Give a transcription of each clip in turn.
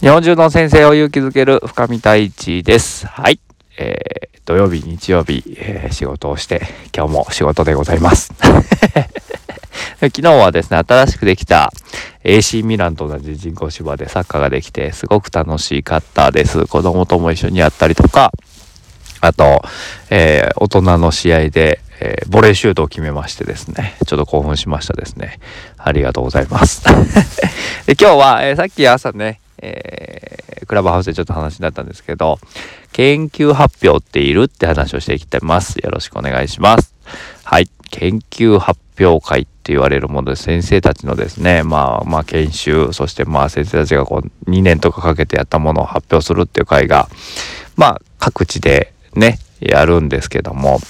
日本中の先生を勇気づける深見太一です。はい。えー、土曜日、日曜日、えー、仕事をして、今日も仕事でございます。昨日はですね、新しくできた AC ミランと同じ人工芝でサッカーができて、すごく楽しかったです。子供とも一緒にやったりとか、あと、えー、大人の試合で、えー、ボレーシュートを決めましてですね、ちょっと興奮しましたですね。ありがとうございます。で今日は、えー、さっき朝ね、えー、クラブハウスでちょっと話になったんですけど、研究発表っているって話をしていきたいます。よろしくお願いします。はい。研究発表会って言われるもので、先生たちのですね、まあ、まあ、研修、そしてまあ、先生たちがこう、2年とかかけてやったものを発表するっていう会が、まあ、各地でね、やるんですけども、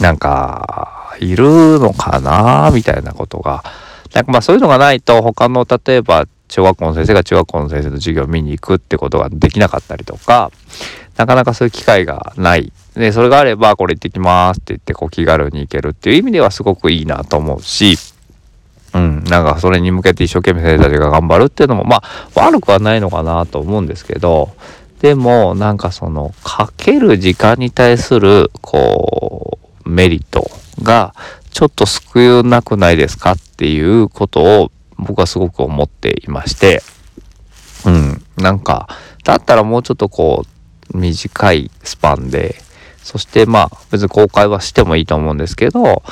なんか、いるのかなみたいなことが、なんかまあそういうのがないと他の例えば小学校の先生が中学校の先生の授業を見に行くってことができなかったりとか、なかなかそういう機会がない。で、それがあれば、これ行ってきますって言って、こう気軽に行けるっていう意味ではすごくいいなと思うし、うん、なんかそれに向けて一生懸命先生たちが頑張るっていうのも、まあ、悪くはないのかなと思うんですけど、でも、なんかその、かける時間に対する、こう、メリットが、ちょっと少なくないですかっていうことを僕はすごく思っていまして、うん、なんか、だったらもうちょっとこう、短いスパンで、そしてまあ、別に公開はしてもいいと思うんですけど、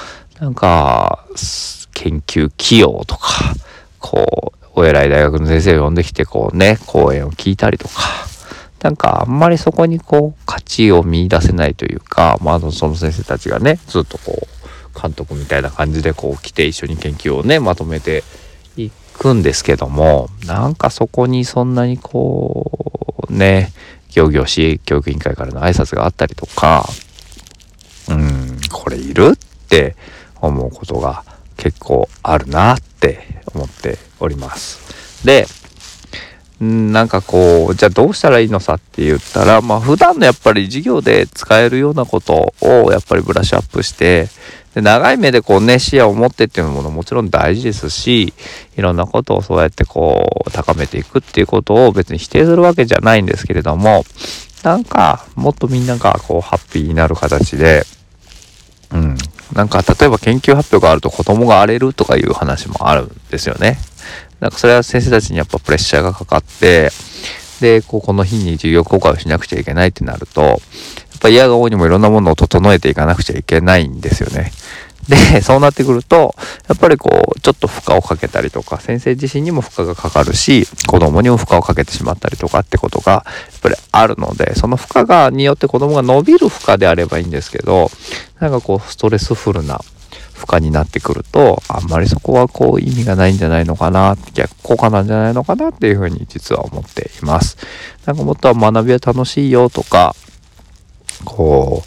なんか、研究起用とか、こう、お偉い大学の先生を呼んできて、こうね、講演を聞いたりとか、なんかあんまりそこにこう価値を見出せないというか、まあ、その先生たちがね、ずっとこう、監督みたいな感じでこう来て一緒に研究をねまとめてくんですけどもなんかそこにそんなにこうね行々しい教育委員会からの挨拶があったりとかうんこれいるって思うことが結構あるなって思っております。でなんかこう、じゃあどうしたらいいのさって言ったら、まあ普段のやっぱり授業で使えるようなことをやっぱりブラッシュアップして、で長い目でこうね、視野を持ってっていうのももちろん大事ですし、いろんなことをそうやってこう、高めていくっていうことを別に否定するわけじゃないんですけれども、なんか、もっとみんながこう、ハッピーになる形で、うん。なんか、例えば研究発表があると子供が荒れるとかいう話もあるんですよね。なんかそれは先生たちにやっぱプレッシャーがかかって、で、こうこの日に授業公開をしなくちゃいけないってなると、ぱ嫌が多いにもいろんなものを整えていかなくちゃいけないんですよね。で、そうなってくると、やっぱりこう、ちょっと負荷をかけたりとか、先生自身にも負荷がかかるし、子供にも負荷をかけてしまったりとかってことが、やっぱりあるので、その負荷が、によって子供が伸びる負荷であればいいんですけど、なんかこう、ストレスフルな負荷になってくると、あんまりそこはこう意味がないんじゃないのかな、逆効果なんじゃないのかなっていうふうに実は思っています。なんかもっとは学びは楽しいよとか、こ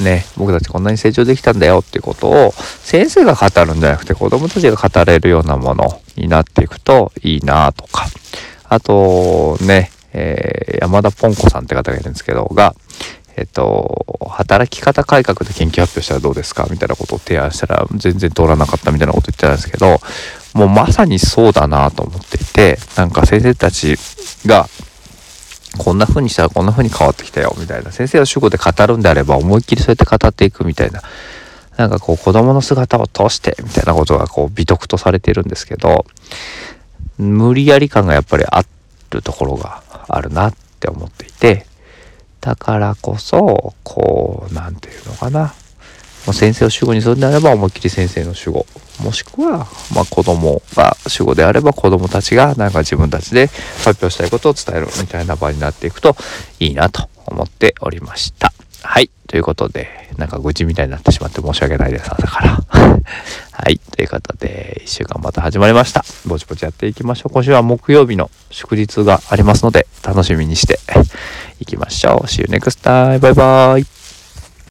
う、ね、僕たちこんなに成長できたんだよっていうことを先生が語るんじゃなくて子供たちが語れるようなものになっていくといいなとか、あとね、えー、山田ポンコさんって方がいるんですけど、が、えっと、働き方改革で研究発表したらどうですかみたいなことを提案したら全然通らなかったみたいなこと言ってたんですけど、もうまさにそうだなと思っていて、なんか先生たちが、こんな風にしたらこんな風に変わってきたよ、みたいな。先生の主語で語るんであれば思いっきりそうやって語っていくみたいな。なんかこう子供の姿を通して、みたいなことがこう美徳とされてるんですけど、無理やり感がやっぱりあるところがあるなって思っていて、だからこそ、こう、何て言うのかな。もう先生を主語にするんであれば、思いっきり先生の主語。もしくは、まあ子供が主語であれば、子供たちがなんか自分たちで発表したいことを伝えるみたいな場になっていくといいなと思っておりました。はい。ということで、なんか愚痴みたいになってしまって申し訳ないです、朝から。はい。ということで、一週間また始まりました。ぼちぼちやっていきましょう。今週は木曜日の祝日がありますので、楽しみにしていきましょう。See you next time. バイバイ。